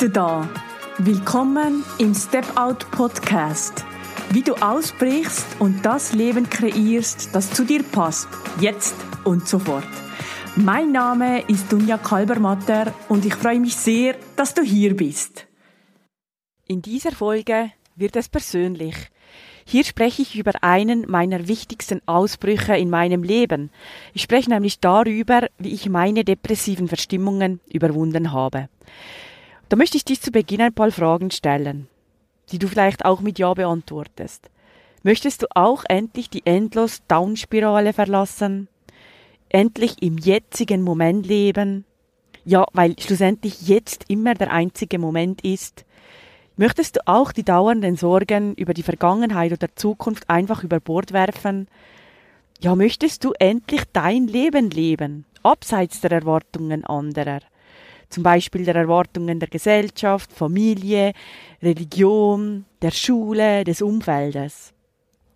du da. Willkommen im Step Out Podcast. Wie du ausbrichst und das Leben kreierst, das zu dir passt, jetzt und sofort. Mein Name ist Dunja Kalbermatter und ich freue mich sehr, dass du hier bist. In dieser Folge wird es persönlich. Hier spreche ich über einen meiner wichtigsten Ausbrüche in meinem Leben. Ich spreche nämlich darüber, wie ich meine depressiven Verstimmungen überwunden habe. Da möchte ich dich zu Beginn ein paar Fragen stellen, die du vielleicht auch mit Ja beantwortest. Möchtest du auch endlich die endlos Downspirale verlassen? Endlich im jetzigen Moment leben? Ja, weil schlussendlich jetzt immer der einzige Moment ist. Möchtest du auch die dauernden Sorgen über die Vergangenheit oder Zukunft einfach über Bord werfen? Ja, möchtest du endlich dein Leben leben, abseits der Erwartungen anderer? Zum Beispiel der Erwartungen der Gesellschaft, Familie, Religion, der Schule, des Umfeldes.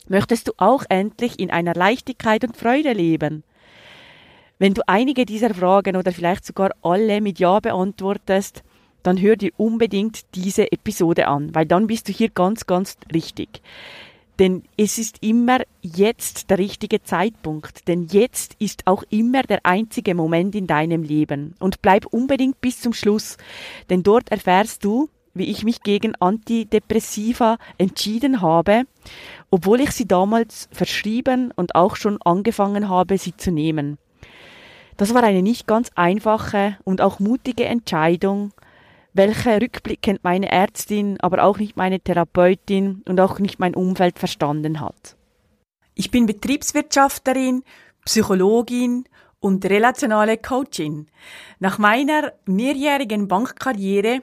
Möchtest du auch endlich in einer Leichtigkeit und Freude leben? Wenn du einige dieser Fragen oder vielleicht sogar alle mit Ja beantwortest, dann hör dir unbedingt diese Episode an, weil dann bist du hier ganz, ganz richtig. Denn es ist immer jetzt der richtige Zeitpunkt, denn jetzt ist auch immer der einzige Moment in deinem Leben. Und bleib unbedingt bis zum Schluss, denn dort erfährst du, wie ich mich gegen Antidepressiva entschieden habe, obwohl ich sie damals verschrieben und auch schon angefangen habe, sie zu nehmen. Das war eine nicht ganz einfache und auch mutige Entscheidung, welche rückblickend meine Ärztin, aber auch nicht meine Therapeutin und auch nicht mein Umfeld verstanden hat. Ich bin Betriebswirtschafterin, Psychologin und relationale Coachin. Nach meiner mehrjährigen Bankkarriere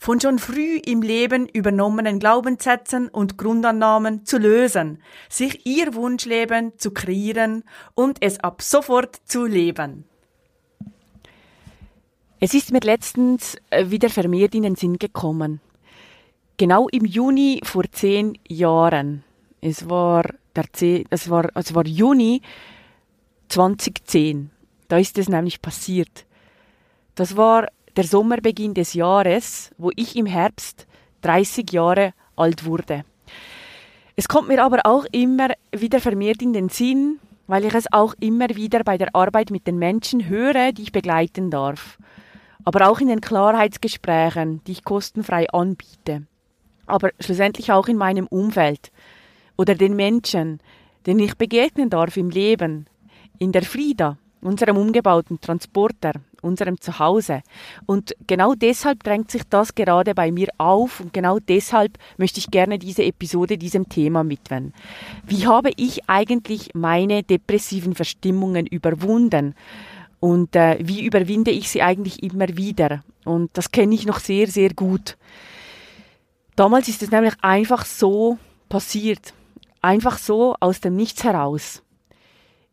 von schon früh im Leben übernommenen Glaubenssätzen und Grundannahmen zu lösen, sich ihr Wunschleben zu kreieren und es ab sofort zu leben. Es ist mir letztens äh, wieder vermehrt in den Sinn gekommen. Genau im Juni vor zehn Jahren. Es war der es war, es war Juni 2010. Da ist es nämlich passiert. Das war der Sommerbeginn des Jahres, wo ich im Herbst 30 Jahre alt wurde. Es kommt mir aber auch immer wieder vermehrt in den Sinn, weil ich es auch immer wieder bei der Arbeit mit den Menschen höre, die ich begleiten darf. Aber auch in den Klarheitsgesprächen, die ich kostenfrei anbiete. Aber schlussendlich auch in meinem Umfeld oder den Menschen, denen ich begegnen darf im Leben, in der Frieda, unserem umgebauten Transporter, unserem Zuhause. Und genau deshalb drängt sich das gerade bei mir auf und genau deshalb möchte ich gerne diese Episode diesem Thema widmen. Wie habe ich eigentlich meine depressiven Verstimmungen überwunden? Und äh, wie überwinde ich sie eigentlich immer wieder? Und das kenne ich noch sehr, sehr gut. Damals ist es nämlich einfach so passiert. Einfach so aus dem Nichts heraus.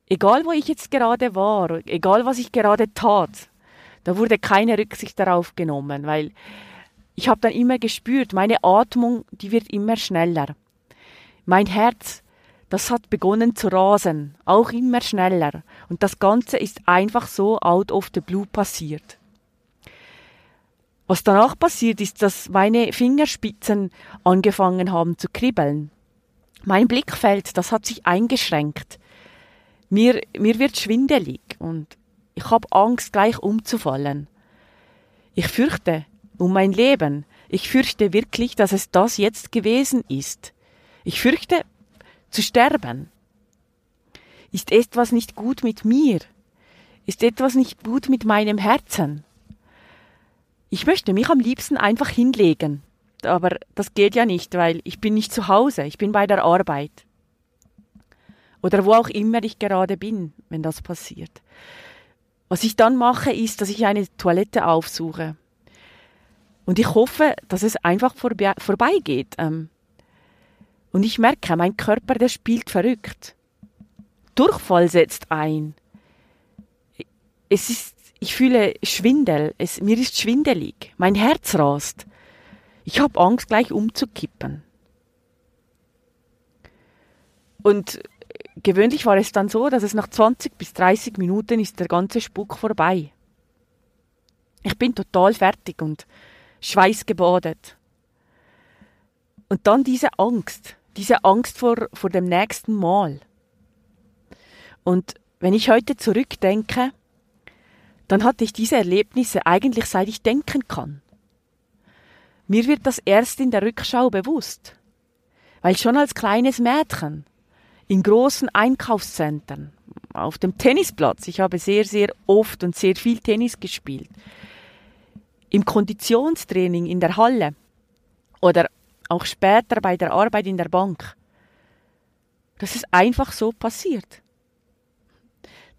Egal wo ich jetzt gerade war, egal was ich gerade tat, da wurde keine Rücksicht darauf genommen, weil ich habe dann immer gespürt, meine Atmung, die wird immer schneller. Mein Herz, das hat begonnen zu rasen, auch immer schneller. Und das Ganze ist einfach so out of the blue passiert. Was danach passiert ist, dass meine Fingerspitzen angefangen haben zu kribbeln. Mein Blickfeld, das hat sich eingeschränkt. Mir, mir wird schwindelig und ich habe Angst, gleich umzufallen. Ich fürchte um mein Leben. Ich fürchte wirklich, dass es das jetzt gewesen ist. Ich fürchte zu sterben. Ist etwas nicht gut mit mir? Ist etwas nicht gut mit meinem Herzen? Ich möchte mich am liebsten einfach hinlegen. Aber das geht ja nicht, weil ich bin nicht zu Hause, ich bin bei der Arbeit. Oder wo auch immer ich gerade bin, wenn das passiert. Was ich dann mache, ist, dass ich eine Toilette aufsuche. Und ich hoffe, dass es einfach vorbe vorbeigeht. Ähm. Und ich merke, mein Körper, der spielt verrückt. Durchfall setzt ein. Es ist, ich fühle Schwindel, es, mir ist schwindelig, mein Herz rast. Ich habe Angst, gleich umzukippen. Und gewöhnlich war es dann so, dass es nach 20 bis 30 Minuten ist der ganze Spuk vorbei. Ich bin total fertig und schweißgebadet. Und dann diese Angst, diese Angst vor, vor dem nächsten Mal. Und wenn ich heute zurückdenke, dann hatte ich diese Erlebnisse eigentlich seit ich denken kann. Mir wird das erst in der Rückschau bewusst, weil schon als kleines Mädchen in großen Einkaufszentren, auf dem Tennisplatz, ich habe sehr, sehr oft und sehr viel Tennis gespielt, im Konditionstraining in der Halle oder auch später bei der Arbeit in der Bank. Das ist einfach so passiert.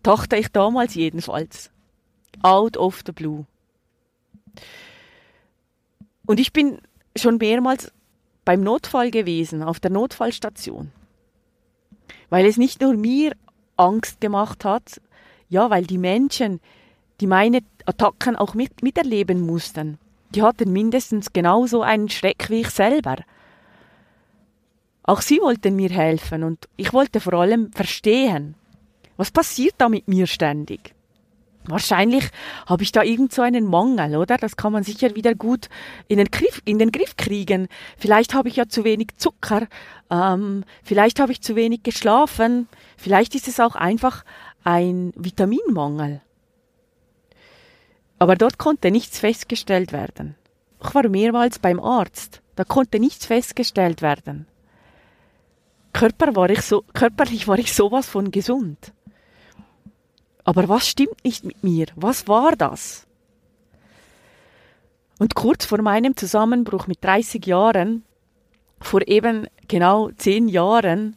Dachte ich damals jedenfalls. Out of the blue. Und ich bin schon mehrmals beim Notfall gewesen, auf der Notfallstation. Weil es nicht nur mir Angst gemacht hat, ja, weil die Menschen, die meine Attacken auch mit, miterleben mussten, die hatten mindestens genauso einen Schreck wie ich selber. Auch sie wollten mir helfen und ich wollte vor allem verstehen, was passiert da mit mir ständig. Wahrscheinlich habe ich da irgend so einen Mangel, oder? Das kann man sicher wieder gut in den Griff, in den Griff kriegen. Vielleicht habe ich ja zu wenig Zucker, ähm, vielleicht habe ich zu wenig geschlafen, vielleicht ist es auch einfach ein Vitaminmangel. Aber dort konnte nichts festgestellt werden. Ich war mehrmals beim Arzt. Da konnte nichts festgestellt werden. Körper war ich so, körperlich war ich sowas von gesund. Aber was stimmt nicht mit mir? Was war das? Und kurz vor meinem Zusammenbruch mit 30 Jahren, vor eben genau zehn Jahren,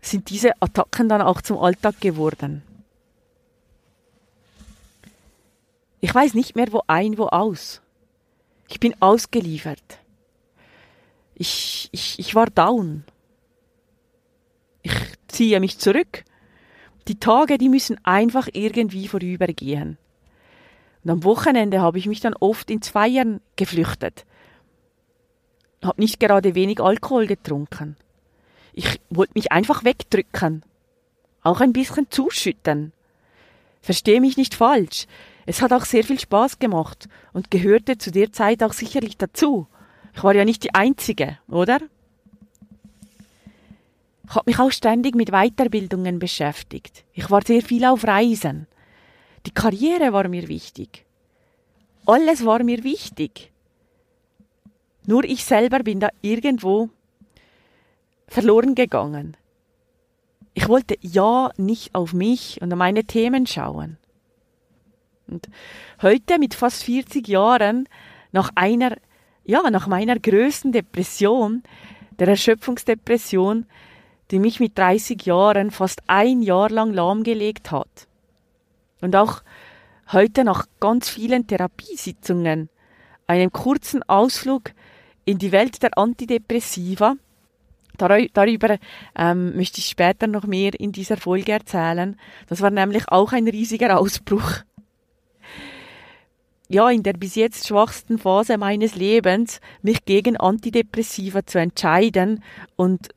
sind diese Attacken dann auch zum Alltag geworden. Ich weiß nicht mehr, wo ein, wo aus. Ich bin ausgeliefert. Ich, ich, ich war down. Ich ziehe mich zurück. Die Tage, die müssen einfach irgendwie vorübergehen. Und am Wochenende habe ich mich dann oft ins Feiern geflüchtet. Hab nicht gerade wenig Alkohol getrunken. Ich wollte mich einfach wegdrücken. Auch ein bisschen zuschütten. Verstehe mich nicht falsch. Es hat auch sehr viel Spaß gemacht und gehörte zu der Zeit auch sicherlich dazu. Ich war ja nicht die Einzige, oder? Ich habe mich auch ständig mit Weiterbildungen beschäftigt. Ich war sehr viel auf Reisen. Die Karriere war mir wichtig. Alles war mir wichtig. Nur ich selber bin da irgendwo verloren gegangen. Ich wollte ja nicht auf mich und meine Themen schauen. Und heute mit fast 40 Jahren, nach einer, ja, nach meiner größten Depression, der Erschöpfungsdepression, die mich mit 30 Jahren fast ein Jahr lang lahmgelegt hat. Und auch heute nach ganz vielen Therapiesitzungen, einem kurzen Ausflug in die Welt der Antidepressiva, Darüber ähm, möchte ich später noch mehr in dieser Folge erzählen. Das war nämlich auch ein riesiger Ausbruch ja, in der bis jetzt schwachsten Phase meines Lebens mich gegen Antidepressiva zu entscheiden und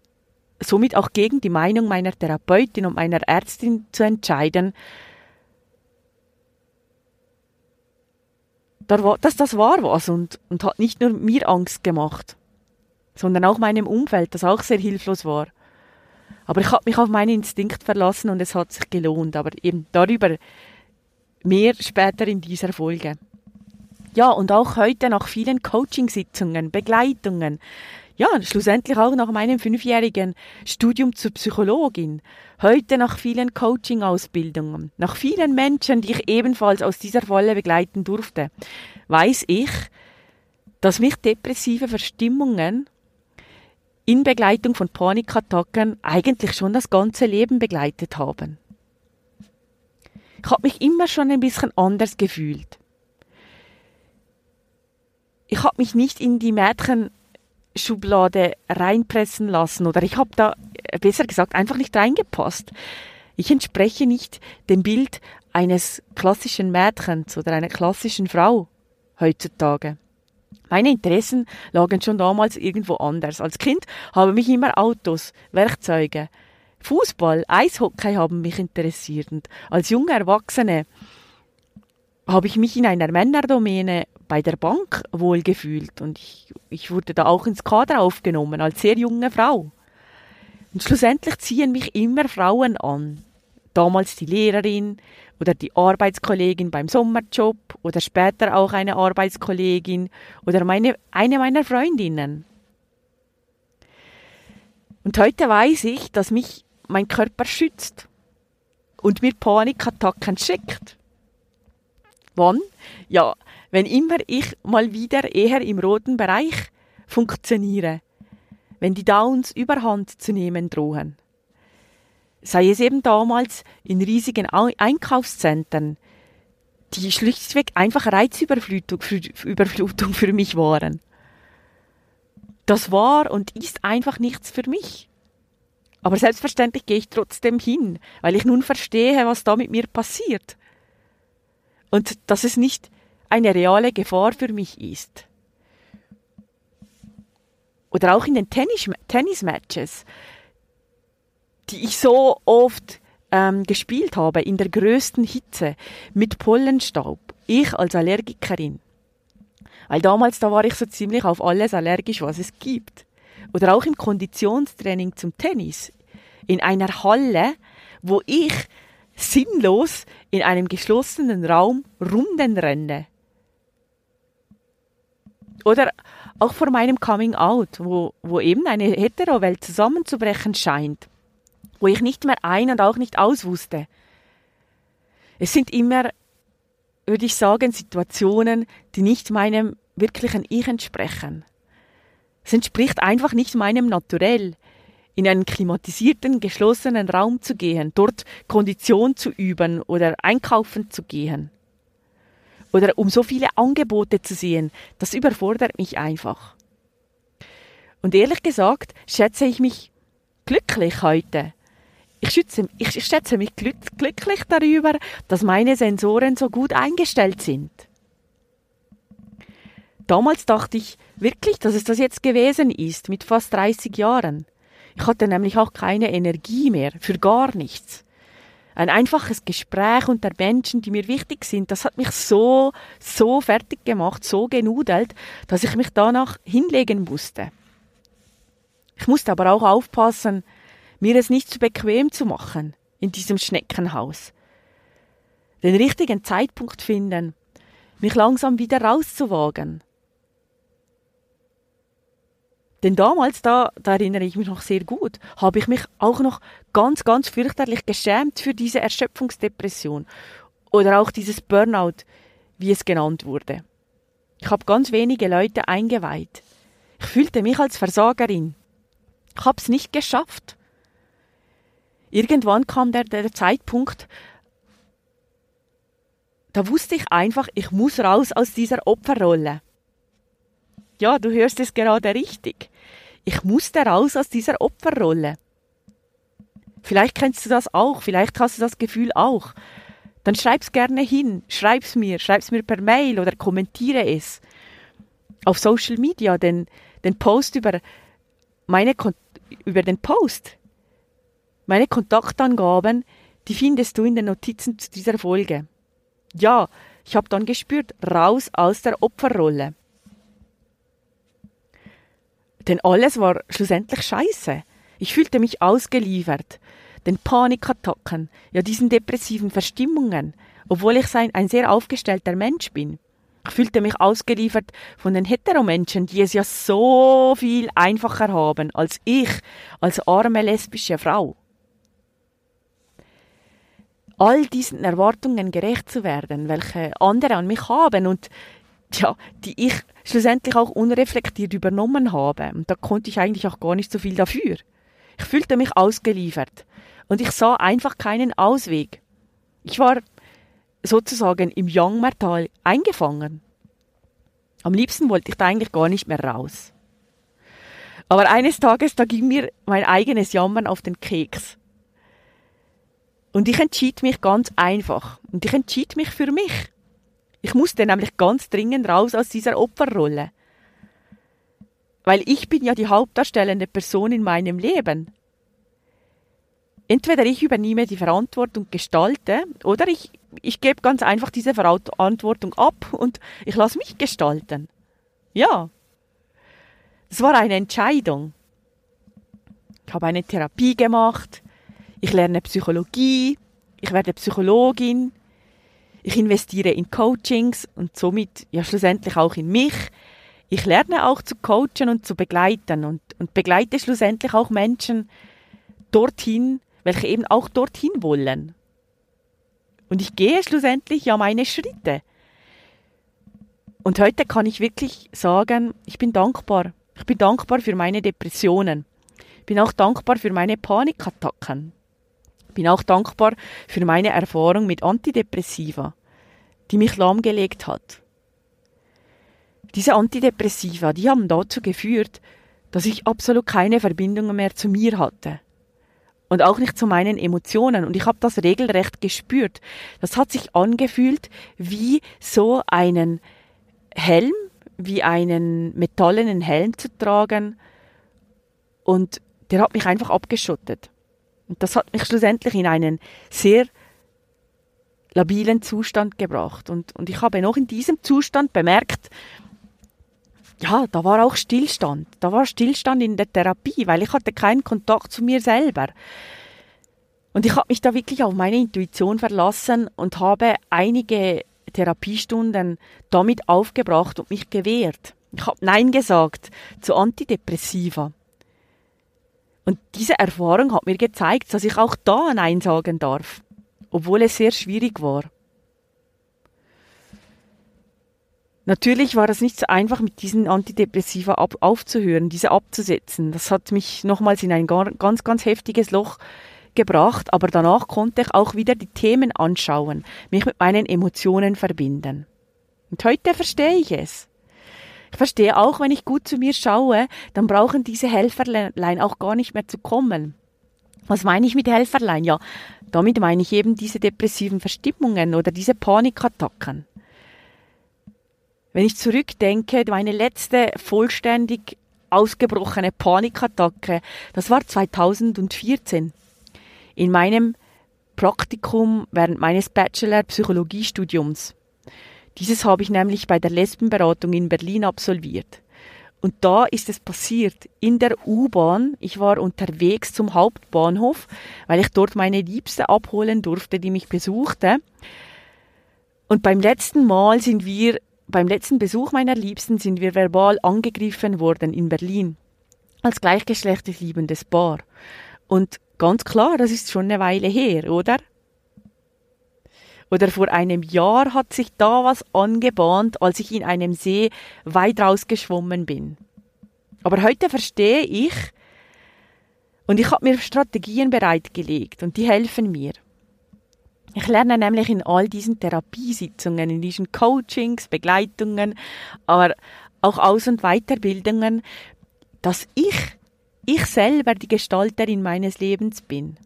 somit auch gegen die Meinung meiner Therapeutin und meiner Ärztin zu entscheiden, dass das war und, und hat nicht nur mir Angst gemacht, sondern auch meinem Umfeld, das auch sehr hilflos war. Aber ich habe mich auf meinen Instinkt verlassen und es hat sich gelohnt. Aber eben darüber mehr später in dieser Folge. Ja, und auch heute nach vielen Coachingsitzungen, Begleitungen, ja, schlussendlich auch nach meinem fünfjährigen Studium zur Psychologin, heute nach vielen Coaching-Ausbildungen, nach vielen Menschen, die ich ebenfalls aus dieser Falle begleiten durfte, weiß ich, dass mich depressive Verstimmungen in Begleitung von Panikattacken eigentlich schon das ganze Leben begleitet haben. Ich habe mich immer schon ein bisschen anders gefühlt. Ich habe mich nicht in die Mädchenschublade reinpressen lassen oder ich habe da, besser gesagt, einfach nicht reingepasst. Ich entspreche nicht dem Bild eines klassischen Mädchens oder einer klassischen Frau heutzutage. Meine Interessen lagen schon damals irgendwo anders. Als Kind haben mich immer Autos, Werkzeuge, Fußball, Eishockey haben mich interessiert. Und als junge Erwachsene habe ich mich in einer Männerdomäne bei der Bank wohlgefühlt und ich, ich wurde da auch ins Kader aufgenommen als sehr junge Frau. Und schlussendlich ziehen mich immer Frauen an. Damals die Lehrerin oder die Arbeitskollegin beim Sommerjob oder später auch eine Arbeitskollegin oder meine, eine meiner Freundinnen. Und heute weiß ich, dass mich mein Körper schützt und mir Panikattacken schickt. Wann? Ja, wenn immer ich mal wieder eher im roten Bereich funktioniere, wenn die Downs überhand zu nehmen drohen. Sei es eben damals in riesigen Einkaufszentren, die schlichtweg einfach Reizüberflutung Überflutung für mich waren. Das war und ist einfach nichts für mich. Aber selbstverständlich gehe ich trotzdem hin, weil ich nun verstehe, was da mit mir passiert und dass es nicht eine reale Gefahr für mich ist. Oder auch in den Tennis Tennismatches, die ich so oft ähm, gespielt habe, in der größten Hitze, mit Pollenstaub. Ich als Allergikerin. Weil damals, da war ich so ziemlich auf alles allergisch, was es gibt. Oder auch im Konditionstraining zum Tennis. In einer Halle, wo ich sinnlos in einem geschlossenen Raum Runden renne. Oder auch vor meinem Coming Out, wo, wo eben eine Hetero-Welt zusammenzubrechen scheint, wo ich nicht mehr ein und auch nicht aus wusste. Es sind immer, würde ich sagen, Situationen, die nicht meinem wirklichen Ich entsprechen. Es entspricht einfach nicht meinem Naturell in einen klimatisierten, geschlossenen Raum zu gehen, dort Kondition zu üben oder einkaufen zu gehen. Oder um so viele Angebote zu sehen, das überfordert mich einfach. Und ehrlich gesagt schätze ich mich glücklich heute. Ich, schütze, ich schätze mich glücklich darüber, dass meine Sensoren so gut eingestellt sind. Damals dachte ich wirklich, dass es das jetzt gewesen ist, mit fast 30 Jahren. Ich hatte nämlich auch keine Energie mehr für gar nichts. Ein einfaches Gespräch unter Menschen, die mir wichtig sind, das hat mich so, so fertig gemacht, so genudelt, dass ich mich danach hinlegen musste. Ich musste aber auch aufpassen, mir es nicht zu bequem zu machen in diesem Schneckenhaus. Den richtigen Zeitpunkt finden, mich langsam wieder rauszuwagen, denn damals, da, da erinnere ich mich noch sehr gut, habe ich mich auch noch ganz, ganz fürchterlich geschämt für diese Erschöpfungsdepression oder auch dieses Burnout, wie es genannt wurde. Ich habe ganz wenige Leute eingeweiht. Ich fühlte mich als Versagerin. Ich habe es nicht geschafft. Irgendwann kam der, der Zeitpunkt, da wusste ich einfach, ich muss raus aus dieser Opferrolle. Ja, du hörst es gerade richtig. Ich musste raus aus dieser Opferrolle. Vielleicht kennst du das auch, vielleicht hast du das Gefühl auch. Dann schreib's gerne hin, schreib's mir, schreib's mir per Mail oder kommentiere es auf Social Media, den, den Post über meine über den Post. Meine Kontaktangaben, die findest du in den Notizen zu dieser Folge. Ja, ich habe dann gespürt, raus aus der Opferrolle. Denn alles war schlussendlich scheiße. Ich fühlte mich ausgeliefert. Den Panikattacken, ja diesen depressiven Verstimmungen, obwohl ich ein sehr aufgestellter Mensch bin. Ich fühlte mich ausgeliefert von den Heteromenschen, die es ja so viel einfacher haben als ich, als arme lesbische Frau. All diesen Erwartungen gerecht zu werden, welche andere an mich haben und ja, die ich schlussendlich auch unreflektiert übernommen habe. Und da konnte ich eigentlich auch gar nicht so viel dafür. Ich fühlte mich ausgeliefert und ich sah einfach keinen Ausweg. Ich war sozusagen im Jangmertal eingefangen. Am liebsten wollte ich da eigentlich gar nicht mehr raus. Aber eines Tages, da ging mir mein eigenes Jammern auf den Keks. Und ich entschied mich ganz einfach. Und ich entschied mich für mich. Ich musste nämlich ganz dringend raus aus dieser Opferrolle. Weil ich bin ja die hauptdarstellende Person in meinem Leben. Entweder ich übernehme die Verantwortung, gestalte, oder ich, ich gebe ganz einfach diese Verantwortung ab und ich lasse mich gestalten. Ja. Es war eine Entscheidung. Ich habe eine Therapie gemacht, ich lerne Psychologie, ich werde Psychologin, ich investiere in Coachings und somit ja schlussendlich auch in mich. Ich lerne auch zu coachen und zu begleiten und, und begleite schlussendlich auch Menschen dorthin, welche eben auch dorthin wollen. Und ich gehe schlussendlich ja meine Schritte. Und heute kann ich wirklich sagen, ich bin dankbar. Ich bin dankbar für meine Depressionen. Ich bin auch dankbar für meine Panikattacken bin auch dankbar für meine Erfahrung mit Antidepressiva, die mich lahmgelegt hat. Diese Antidepressiva, die haben dazu geführt, dass ich absolut keine Verbindungen mehr zu mir hatte. Und auch nicht zu meinen Emotionen. Und ich habe das regelrecht gespürt. Das hat sich angefühlt wie so einen Helm, wie einen metallenen Helm zu tragen. Und der hat mich einfach abgeschottet. Und das hat mich schlussendlich in einen sehr labilen Zustand gebracht. Und, und ich habe noch in diesem Zustand bemerkt, ja, da war auch Stillstand. Da war Stillstand in der Therapie, weil ich hatte keinen Kontakt zu mir selber. Und ich habe mich da wirklich auf meine Intuition verlassen und habe einige Therapiestunden damit aufgebracht und mich gewehrt. Ich habe Nein gesagt zu Antidepressiva. Und diese Erfahrung hat mir gezeigt, dass ich auch da Nein sagen darf, obwohl es sehr schwierig war. Natürlich war es nicht so einfach, mit diesen Antidepressiva ab aufzuhören, diese abzusetzen. Das hat mich nochmals in ein ganz, ganz heftiges Loch gebracht, aber danach konnte ich auch wieder die Themen anschauen, mich mit meinen Emotionen verbinden. Und heute verstehe ich es. Ich verstehe auch, wenn ich gut zu mir schaue, dann brauchen diese Helferlein auch gar nicht mehr zu kommen. Was meine ich mit Helferlein? Ja, damit meine ich eben diese depressiven Verstimmungen oder diese Panikattacken. Wenn ich zurückdenke, meine letzte vollständig ausgebrochene Panikattacke, das war 2014. In meinem Praktikum während meines Bachelor-Psychologiestudiums. Dieses habe ich nämlich bei der Lesbenberatung in Berlin absolviert. Und da ist es passiert, in der U-Bahn. Ich war unterwegs zum Hauptbahnhof, weil ich dort meine Liebste abholen durfte, die mich besuchte. Und beim letzten Mal sind wir, beim letzten Besuch meiner Liebsten sind wir verbal angegriffen worden in Berlin. Als gleichgeschlechtlich liebendes Paar. Und ganz klar, das ist schon eine Weile her, oder? Oder vor einem Jahr hat sich da was angebahnt, als ich in einem See weit rausgeschwommen bin. Aber heute verstehe ich und ich habe mir Strategien bereitgelegt und die helfen mir. Ich lerne nämlich in all diesen Therapiesitzungen, in diesen Coachings, Begleitungen, aber auch Aus- und Weiterbildungen, dass ich, ich selber die Gestalterin meines Lebens bin.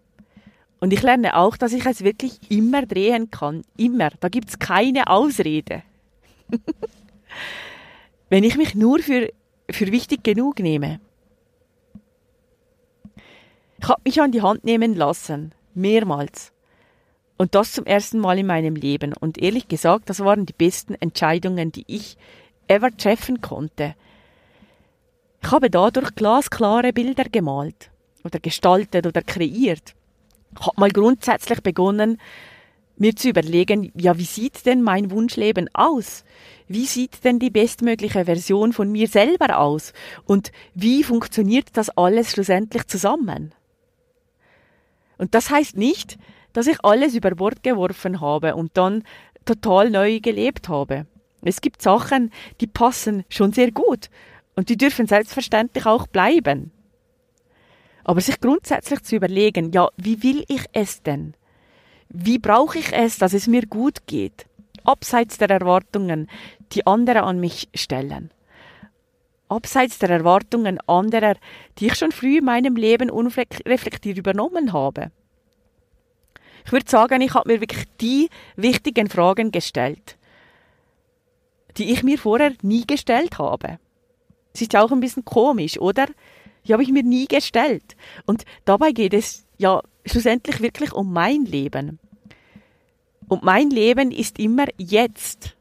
Und ich lerne auch, dass ich es wirklich immer drehen kann. Immer. Da gibt es keine Ausrede. Wenn ich mich nur für, für wichtig genug nehme. Ich habe mich an die Hand nehmen lassen. Mehrmals. Und das zum ersten Mal in meinem Leben. Und ehrlich gesagt, das waren die besten Entscheidungen, die ich ever treffen konnte. Ich habe dadurch glasklare Bilder gemalt oder gestaltet oder kreiert habe mal grundsätzlich begonnen, mir zu überlegen, ja, wie sieht denn mein Wunschleben aus? Wie sieht denn die bestmögliche Version von mir selber aus? Und wie funktioniert das alles schlussendlich zusammen? Und das heißt nicht, dass ich alles über Bord geworfen habe und dann total neu gelebt habe. Es gibt Sachen, die passen schon sehr gut und die dürfen selbstverständlich auch bleiben. Aber sich grundsätzlich zu überlegen, ja, wie will ich es denn? Wie brauche ich es, dass es mir gut geht? Abseits der Erwartungen, die andere an mich stellen. Abseits der Erwartungen anderer, die ich schon früh in meinem Leben unreflektiert übernommen habe. Ich würde sagen, ich habe mir wirklich die wichtigen Fragen gestellt, die ich mir vorher nie gestellt habe. Das ist ja auch ein bisschen komisch, oder? Die habe ich mir nie gestellt. Und dabei geht es ja schlussendlich wirklich um mein Leben. Und mein Leben ist immer jetzt.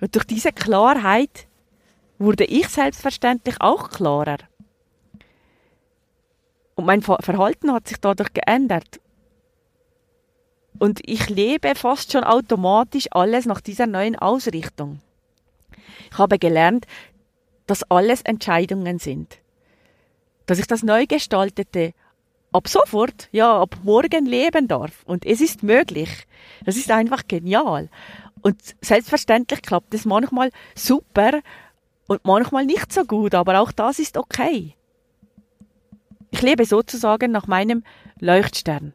Und durch diese Klarheit wurde ich selbstverständlich auch klarer. Und mein Verhalten hat sich dadurch geändert. Und ich lebe fast schon automatisch alles nach dieser neuen Ausrichtung. Ich habe gelernt, dass alles Entscheidungen sind. Dass ich das neu gestaltete ab sofort, ja, ab morgen leben darf. Und es ist möglich. Das ist einfach genial. Und selbstverständlich klappt es manchmal super und manchmal nicht so gut, aber auch das ist okay. Ich lebe sozusagen nach meinem Leuchtstern.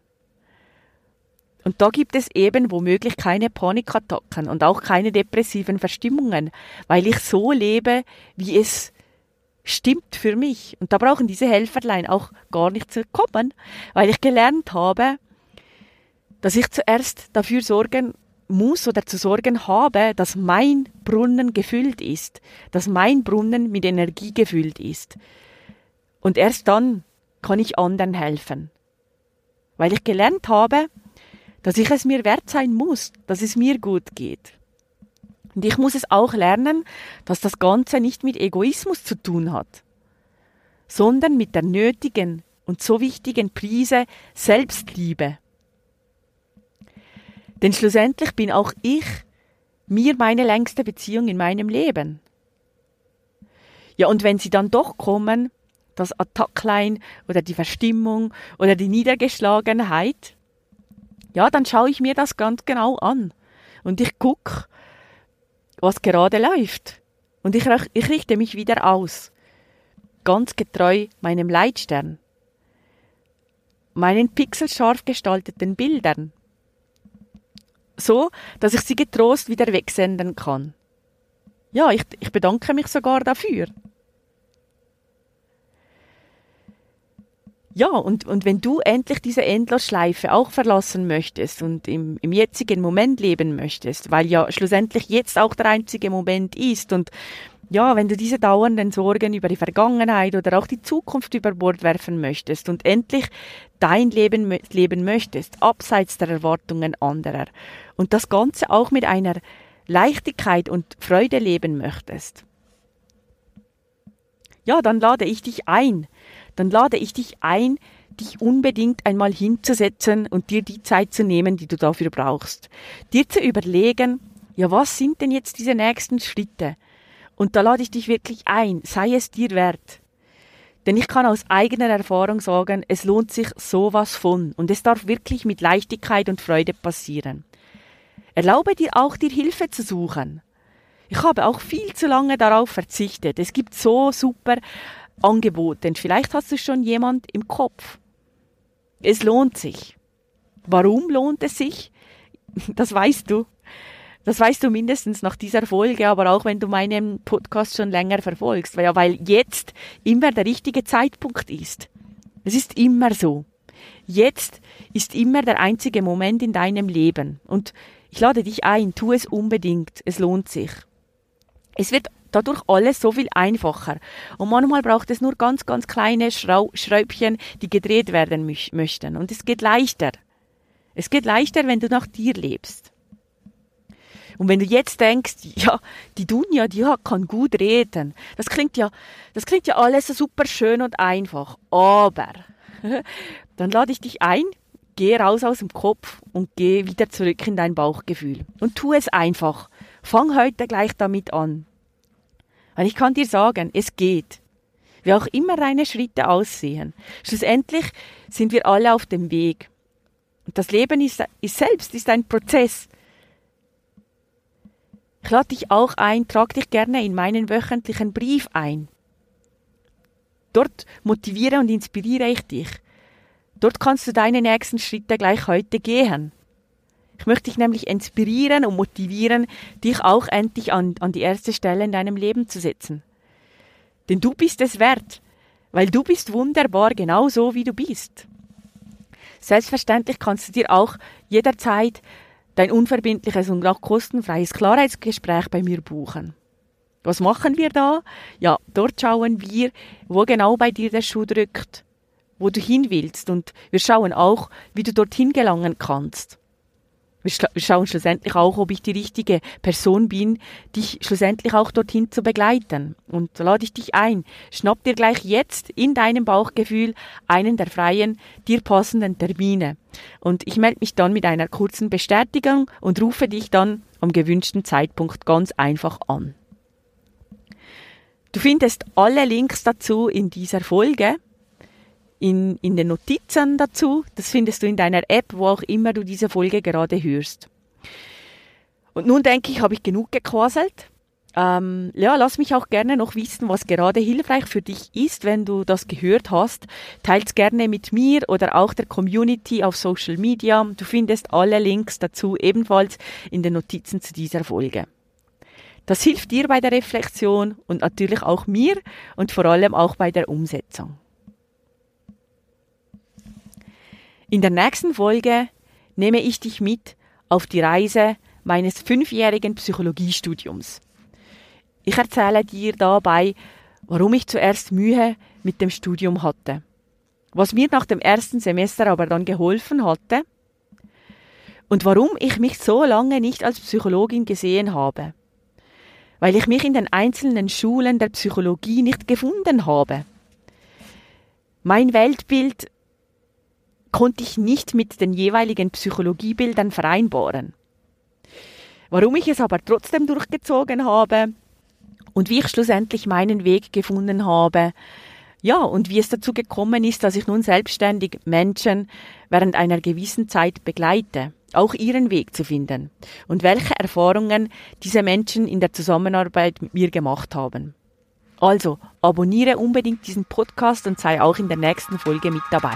Und da gibt es eben womöglich keine Panikattacken und auch keine depressiven Verstimmungen, weil ich so lebe, wie es stimmt für mich. Und da brauchen diese Helferlein auch gar nicht zu kommen, weil ich gelernt habe, dass ich zuerst dafür sorgen muss oder zu sorgen habe, dass mein Brunnen gefüllt ist, dass mein Brunnen mit Energie gefüllt ist. Und erst dann kann ich anderen helfen. Weil ich gelernt habe, dass ich es mir wert sein muss, dass es mir gut geht. Und ich muss es auch lernen, dass das Ganze nicht mit Egoismus zu tun hat, sondern mit der nötigen und so wichtigen Prise Selbstliebe. Denn schlussendlich bin auch ich mir meine längste Beziehung in meinem Leben. Ja, und wenn sie dann doch kommen, das Attacklein oder die Verstimmung oder die Niedergeschlagenheit, ja, dann schaue ich mir das ganz genau an. Und ich gucke, was gerade läuft. Und ich, ich richte mich wieder aus. Ganz getreu meinem Leitstern. Meinen pixelscharf gestalteten Bildern. So, dass ich sie getrost wieder wegsenden kann. Ja, ich, ich bedanke mich sogar dafür. Ja, und, und wenn du endlich diese Endlosschleife auch verlassen möchtest und im, im jetzigen Moment leben möchtest, weil ja schlussendlich jetzt auch der einzige Moment ist und ja, wenn du diese dauernden Sorgen über die Vergangenheit oder auch die Zukunft über Bord werfen möchtest und endlich dein Leben leben möchtest, abseits der Erwartungen anderer und das Ganze auch mit einer Leichtigkeit und Freude leben möchtest, ja, dann lade ich dich ein, dann lade ich dich ein, dich unbedingt einmal hinzusetzen und dir die Zeit zu nehmen, die du dafür brauchst. Dir zu überlegen, ja, was sind denn jetzt diese nächsten Schritte? Und da lade ich dich wirklich ein, sei es dir wert. Denn ich kann aus eigener Erfahrung sagen, es lohnt sich sowas von und es darf wirklich mit Leichtigkeit und Freude passieren. Erlaube dir auch, dir Hilfe zu suchen. Ich habe auch viel zu lange darauf verzichtet. Es gibt so super Angebote. Und vielleicht hast du schon jemand im Kopf. Es lohnt sich. Warum lohnt es sich? Das weißt du. Das weißt du mindestens nach dieser Folge, aber auch wenn du meinen Podcast schon länger verfolgst, weil, weil jetzt immer der richtige Zeitpunkt ist. Es ist immer so. Jetzt ist immer der einzige Moment in deinem Leben. Und ich lade dich ein, tu es unbedingt. Es lohnt sich. Es wird dadurch alles so viel einfacher. Und manchmal braucht es nur ganz, ganz kleine Schrau Schräubchen, die gedreht werden möchten. Und es geht leichter. Es geht leichter, wenn du nach dir lebst. Und wenn du jetzt denkst, ja, die Dunja, die kann gut reden. Das klingt ja, das klingt ja alles so super schön und einfach. Aber, dann lade ich dich ein, geh raus aus dem Kopf und geh wieder zurück in dein Bauchgefühl. Und tu es einfach. Fang heute gleich damit an. Weil ich kann dir sagen, es geht. Wie auch immer deine Schritte aussehen. Schlussendlich sind wir alle auf dem Weg. Und das Leben ist, ist selbst ist ein Prozess. Ich lade dich auch ein, trag dich gerne in meinen wöchentlichen Brief ein. Dort motiviere und inspiriere ich dich. Dort kannst du deine nächsten Schritte gleich heute gehen. Ich möchte dich nämlich inspirieren und motivieren, dich auch endlich an, an die erste Stelle in deinem Leben zu setzen. Denn du bist es wert, weil du bist wunderbar genau so, wie du bist. Selbstverständlich kannst du dir auch jederzeit dein unverbindliches und auch kostenfreies Klarheitsgespräch bei mir buchen. Was machen wir da? Ja, dort schauen wir, wo genau bei dir der Schuh drückt, wo du hin willst und wir schauen auch, wie du dorthin gelangen kannst. Wir, schauen schlussendlich auch, ob ich die richtige Person bin, dich schlussendlich auch dorthin zu begleiten. Und da lade ich dich ein. Schnapp dir gleich jetzt in deinem Bauchgefühl einen der freien, dir passenden Termine. Und ich melde mich dann mit einer kurzen Bestätigung und rufe dich dann am gewünschten Zeitpunkt ganz einfach an. Du findest alle Links dazu in dieser Folge in, in den Notizen dazu. Das findest du in deiner App, wo auch immer du diese Folge gerade hörst. Und nun denke ich, habe ich genug gequasselt. Ähm, ja, lass mich auch gerne noch wissen, was gerade hilfreich für dich ist, wenn du das gehört hast. Teils gerne mit mir oder auch der Community auf Social Media. Du findest alle Links dazu ebenfalls in den Notizen zu dieser Folge. Das hilft dir bei der Reflexion und natürlich auch mir und vor allem auch bei der Umsetzung. In der nächsten Folge nehme ich dich mit auf die Reise meines fünfjährigen Psychologiestudiums. Ich erzähle dir dabei, warum ich zuerst Mühe mit dem Studium hatte, was mir nach dem ersten Semester aber dann geholfen hatte und warum ich mich so lange nicht als Psychologin gesehen habe, weil ich mich in den einzelnen Schulen der Psychologie nicht gefunden habe. Mein Weltbild konnte ich nicht mit den jeweiligen Psychologiebildern vereinbaren. Warum ich es aber trotzdem durchgezogen habe und wie ich schlussendlich meinen Weg gefunden habe, ja, und wie es dazu gekommen ist, dass ich nun selbstständig Menschen während einer gewissen Zeit begleite, auch ihren Weg zu finden und welche Erfahrungen diese Menschen in der Zusammenarbeit mit mir gemacht haben. Also, abonniere unbedingt diesen Podcast und sei auch in der nächsten Folge mit dabei.